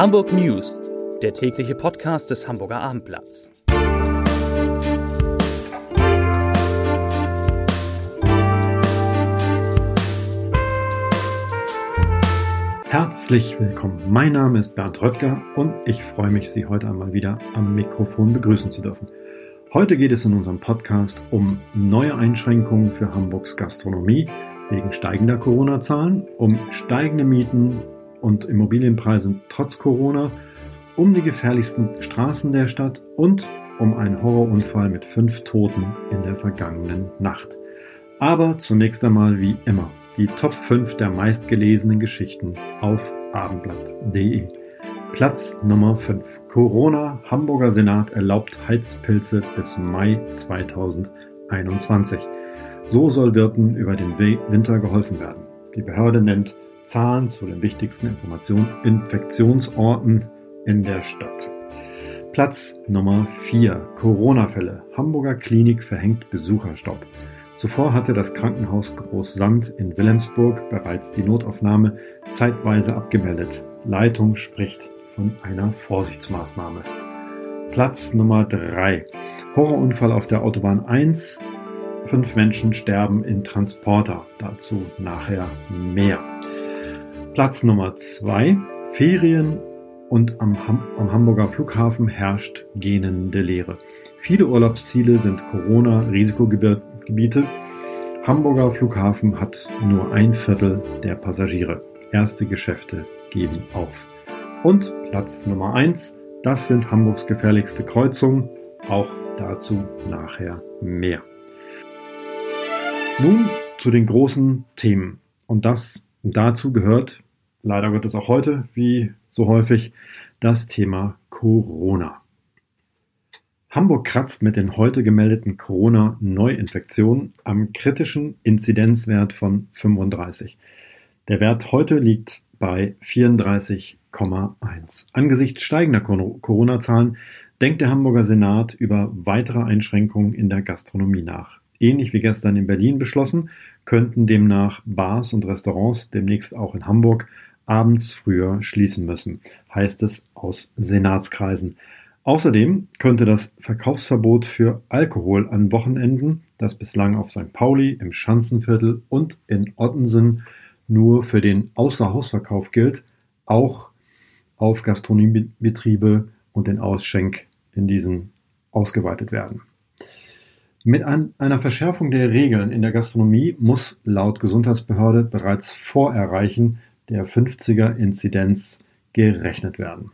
Hamburg News, der tägliche Podcast des Hamburger Abendblatts. Herzlich willkommen. Mein Name ist Bernd Röttger und ich freue mich, Sie heute einmal wieder am Mikrofon begrüßen zu dürfen. Heute geht es in unserem Podcast um neue Einschränkungen für Hamburgs Gastronomie wegen steigender Corona-Zahlen, um steigende Mieten und Immobilienpreise trotz Corona, um die gefährlichsten Straßen der Stadt und um einen Horrorunfall mit fünf Toten in der vergangenen Nacht. Aber zunächst einmal wie immer die Top 5 der meistgelesenen Geschichten auf abendblatt.de. Platz Nummer 5. Corona. Hamburger Senat erlaubt Heizpilze bis Mai 2021. So soll Wirten über den Winter geholfen werden. Die Behörde nennt Zahlen zu den wichtigsten Informationen Infektionsorten in der Stadt. Platz Nummer 4. Corona-Fälle. Hamburger Klinik verhängt Besucherstopp. Zuvor hatte das Krankenhaus Großsand in Wilhelmsburg bereits die Notaufnahme zeitweise abgemeldet. Leitung spricht von einer Vorsichtsmaßnahme. Platz Nummer 3. Horrorunfall auf der Autobahn 1. Fünf Menschen sterben in Transporter. Dazu nachher mehr. Platz Nummer 2. Ferien und am, Ham am Hamburger Flughafen herrscht gähnende Leere. Viele Urlaubsziele sind Corona-Risikogebiete. Hamburger Flughafen hat nur ein Viertel der Passagiere. Erste Geschäfte geben auf. Und Platz Nummer 1, das sind Hamburgs gefährlichste Kreuzungen. Auch dazu nachher mehr. Nun zu den großen Themen. Und das dazu gehört, leider wird es auch heute, wie so häufig, das Thema Corona. Hamburg kratzt mit den heute gemeldeten Corona-Neuinfektionen am kritischen Inzidenzwert von 35. Der Wert heute liegt bei 34,1. Angesichts steigender Corona-Zahlen denkt der Hamburger Senat über weitere Einschränkungen in der Gastronomie nach. Ähnlich wie gestern in Berlin beschlossen, könnten demnach Bars und Restaurants demnächst auch in Hamburg abends früher schließen müssen, heißt es aus Senatskreisen. Außerdem könnte das Verkaufsverbot für Alkohol an Wochenenden, das bislang auf St. Pauli, im Schanzenviertel und in Ottensen nur für den Außerhausverkauf gilt, auch auf Gastronomiebetriebe und den Ausschenk in diesen ausgeweitet werden. Mit einer Verschärfung der Regeln in der Gastronomie muss laut Gesundheitsbehörde bereits vor Erreichen der 50er Inzidenz gerechnet werden.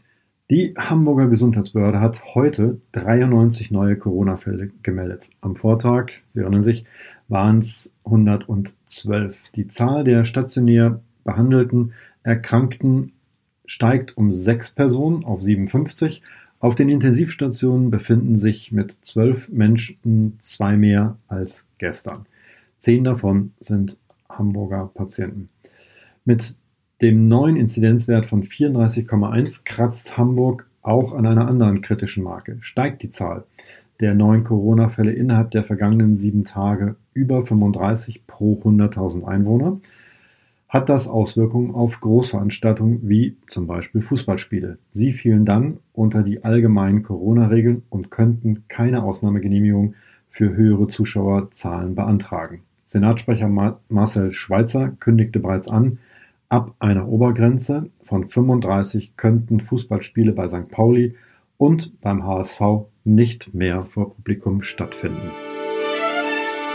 Die Hamburger Gesundheitsbehörde hat heute 93 neue Corona-Fälle gemeldet. Am Vortag, Sie erinnern sich, waren es 112. Die Zahl der stationär behandelten Erkrankten steigt um sechs Personen auf 57. Auf den Intensivstationen befinden sich mit zwölf Menschen zwei mehr als gestern. Zehn davon sind Hamburger Patienten. Mit dem neuen Inzidenzwert von 34,1 kratzt Hamburg auch an einer anderen kritischen Marke. Steigt die Zahl der neuen Corona-Fälle innerhalb der vergangenen sieben Tage über 35 pro 100.000 Einwohner, hat das Auswirkungen auf Großveranstaltungen wie zum Beispiel Fußballspiele. Sie fielen dann unter die allgemeinen Corona-Regeln und könnten keine Ausnahmegenehmigung für höhere Zuschauerzahlen beantragen. Senatssprecher Marcel Schweitzer kündigte bereits an, ab einer Obergrenze von 35 könnten Fußballspiele bei St. Pauli und beim HSV nicht mehr vor Publikum stattfinden.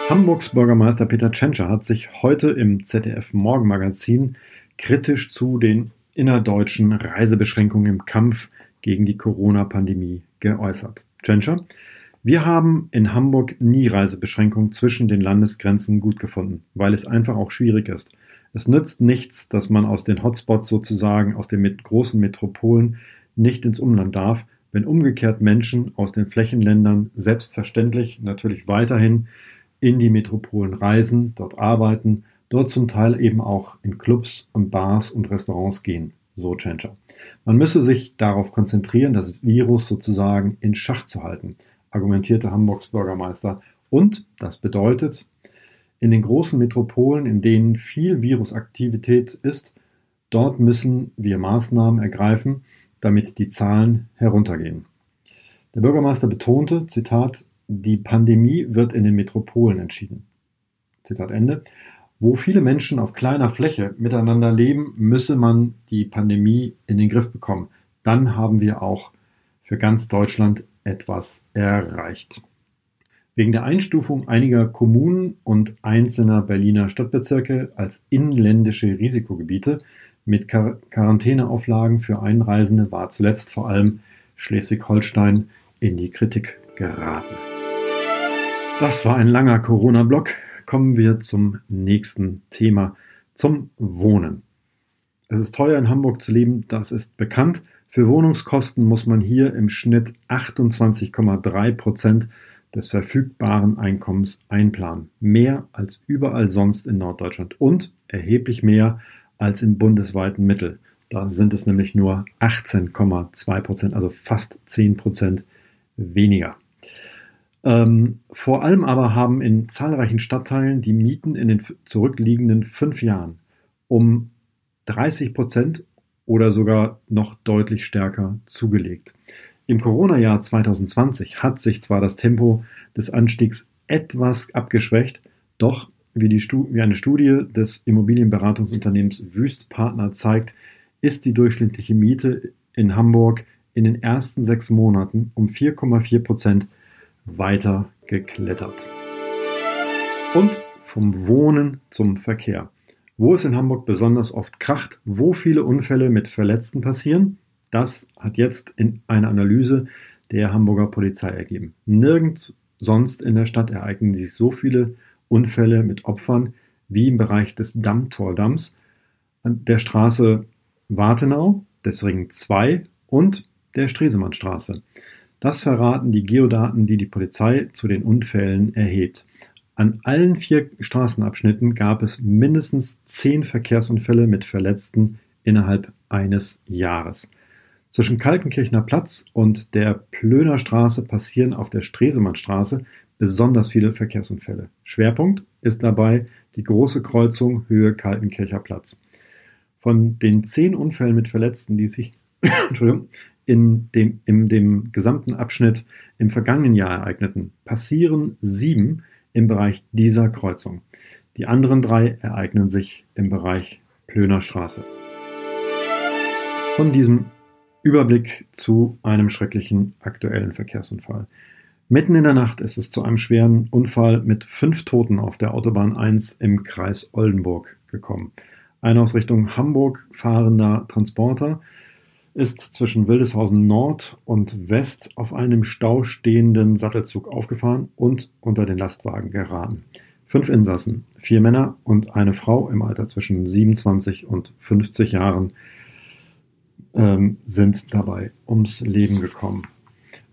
Hamburgs Bürgermeister Peter Tschentscher hat sich heute im ZDF Morgenmagazin kritisch zu den innerdeutschen Reisebeschränkungen im Kampf gegen die Corona-Pandemie geäußert. Tschentscher, wir haben in Hamburg nie Reisebeschränkungen zwischen den Landesgrenzen gut gefunden, weil es einfach auch schwierig ist. Es nützt nichts, dass man aus den Hotspots sozusagen, aus den mit großen Metropolen nicht ins Umland darf, wenn umgekehrt Menschen aus den Flächenländern selbstverständlich natürlich weiterhin in die Metropolen reisen, dort arbeiten, dort zum Teil eben auch in Clubs und Bars und Restaurants gehen, so Tschentscher. Man müsse sich darauf konzentrieren, das Virus sozusagen in Schach zu halten, argumentierte Hamburgs Bürgermeister. Und das bedeutet, in den großen Metropolen, in denen viel Virusaktivität ist, dort müssen wir Maßnahmen ergreifen, damit die Zahlen heruntergehen. Der Bürgermeister betonte, Zitat, die Pandemie wird in den Metropolen entschieden. Zitat Ende. Wo viele Menschen auf kleiner Fläche miteinander leben, müsse man die Pandemie in den Griff bekommen. Dann haben wir auch für ganz Deutschland etwas erreicht. Wegen der Einstufung einiger Kommunen und einzelner Berliner Stadtbezirke als inländische Risikogebiete mit Quar Quarantäneauflagen für Einreisende war zuletzt vor allem Schleswig-Holstein in die Kritik geraten. Das war ein langer Corona-Block. Kommen wir zum nächsten Thema, zum Wohnen. Es ist teuer in Hamburg zu leben, das ist bekannt. Für Wohnungskosten muss man hier im Schnitt 28,3 Prozent des verfügbaren Einkommens einplanen. Mehr als überall sonst in Norddeutschland und erheblich mehr als im bundesweiten Mittel. Da sind es nämlich nur 18,2 Prozent, also fast 10 Prozent weniger. Ähm, vor allem aber haben in zahlreichen Stadtteilen die Mieten in den zurückliegenden fünf Jahren um 30 Prozent oder sogar noch deutlich stärker zugelegt. Im Corona-Jahr 2020 hat sich zwar das Tempo des Anstiegs etwas abgeschwächt, doch wie, die, wie eine Studie des Immobilienberatungsunternehmens Wüstpartner zeigt, ist die durchschnittliche Miete in Hamburg in den ersten sechs Monaten um 4,4 Prozent weiter geklettert. Und vom Wohnen zum Verkehr. Wo es in Hamburg besonders oft kracht, wo viele Unfälle mit Verletzten passieren, das hat jetzt in einer Analyse der Hamburger Polizei ergeben. Nirgends sonst in der Stadt ereignen sich so viele Unfälle mit Opfern wie im Bereich des Dammtordamms, an der Straße Wartenau, des Ring 2 und der Stresemannstraße. Das verraten die Geodaten, die die Polizei zu den Unfällen erhebt. An allen vier Straßenabschnitten gab es mindestens zehn Verkehrsunfälle mit Verletzten innerhalb eines Jahres. Zwischen Kaltenkirchner Platz und der Plöner Straße passieren auf der Stresemannstraße besonders viele Verkehrsunfälle. Schwerpunkt ist dabei die große Kreuzung Höhe Kaltenkircher Platz. Von den zehn Unfällen mit Verletzten, die sich in dem, in dem gesamten Abschnitt im vergangenen Jahr ereigneten, passieren sieben im Bereich dieser Kreuzung. Die anderen drei ereignen sich im Bereich Plöner Straße. Von diesem Überblick zu einem schrecklichen aktuellen Verkehrsunfall. Mitten in der Nacht ist es zu einem schweren Unfall mit fünf Toten auf der Autobahn 1 im Kreis Oldenburg gekommen. Ein aus Richtung Hamburg fahrender Transporter ist zwischen Wildeshausen Nord und West auf einem Stau stehenden Sattelzug aufgefahren und unter den Lastwagen geraten. Fünf Insassen, vier Männer und eine Frau im Alter zwischen 27 und 50 Jahren ähm, sind dabei ums Leben gekommen.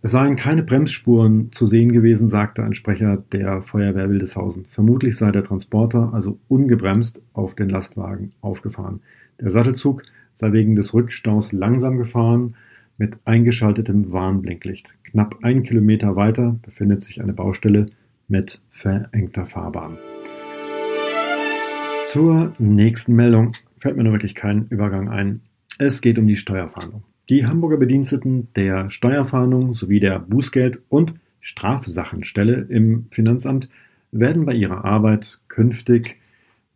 Es seien keine Bremsspuren zu sehen gewesen, sagte ein Sprecher der Feuerwehr Wildeshausen. Vermutlich sei der Transporter also ungebremst auf den Lastwagen aufgefahren. Der Sattelzug sei wegen des Rückstaus langsam gefahren mit eingeschaltetem Warnblinklicht. Knapp einen Kilometer weiter befindet sich eine Baustelle mit verengter Fahrbahn. Zur nächsten Meldung fällt mir nur wirklich kein Übergang ein. Es geht um die Steuerfahndung. Die Hamburger Bediensteten der Steuerfahndung sowie der Bußgeld- und Strafsachenstelle im Finanzamt werden bei ihrer Arbeit künftig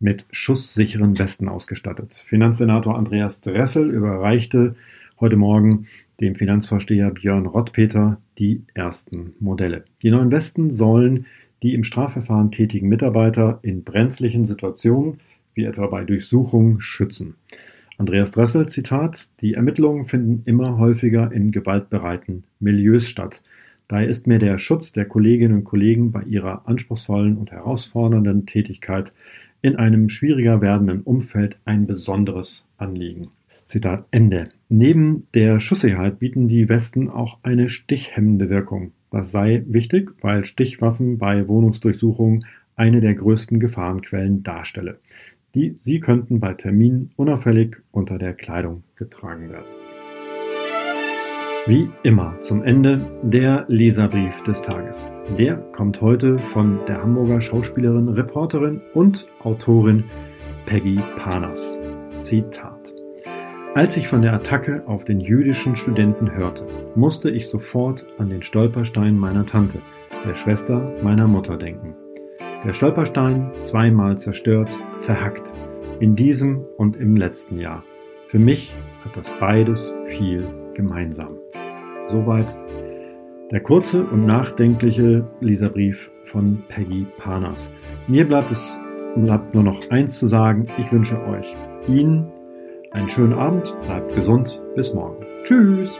mit schusssicheren Westen ausgestattet. Finanzsenator Andreas Dressel überreichte heute Morgen dem Finanzvorsteher Björn Rottpeter die ersten Modelle. Die neuen Westen sollen die im Strafverfahren tätigen Mitarbeiter in brenzlichen Situationen, wie etwa bei Durchsuchungen, schützen. Andreas Dressel, Zitat, die Ermittlungen finden immer häufiger in gewaltbereiten Milieus statt. Daher ist mir der Schutz der Kolleginnen und Kollegen bei ihrer anspruchsvollen und herausfordernden Tätigkeit in einem schwieriger werdenden Umfeld ein besonderes Anliegen. Zitat Ende. Neben der Schusssicherheit bieten die Westen auch eine stichhemmende Wirkung. Das sei wichtig, weil Stichwaffen bei Wohnungsdurchsuchungen eine der größten Gefahrenquellen darstelle. Die, sie könnten bei Terminen unauffällig unter der Kleidung getragen werden. Wie immer zum Ende der Leserbrief des Tages. Der kommt heute von der Hamburger Schauspielerin, Reporterin und Autorin Peggy Panas. Zitat. Als ich von der Attacke auf den jüdischen Studenten hörte, musste ich sofort an den Stolperstein meiner Tante, der Schwester meiner Mutter, denken. Der Stolperstein zweimal zerstört, zerhackt, in diesem und im letzten Jahr. Für mich hat das beides viel gemeinsam. Soweit der kurze und nachdenkliche Leserbrief von Peggy Panas. Mir bleibt es bleibt nur noch eins zu sagen. Ich wünsche euch Ihnen einen schönen Abend, bleibt gesund, bis morgen. Tschüss!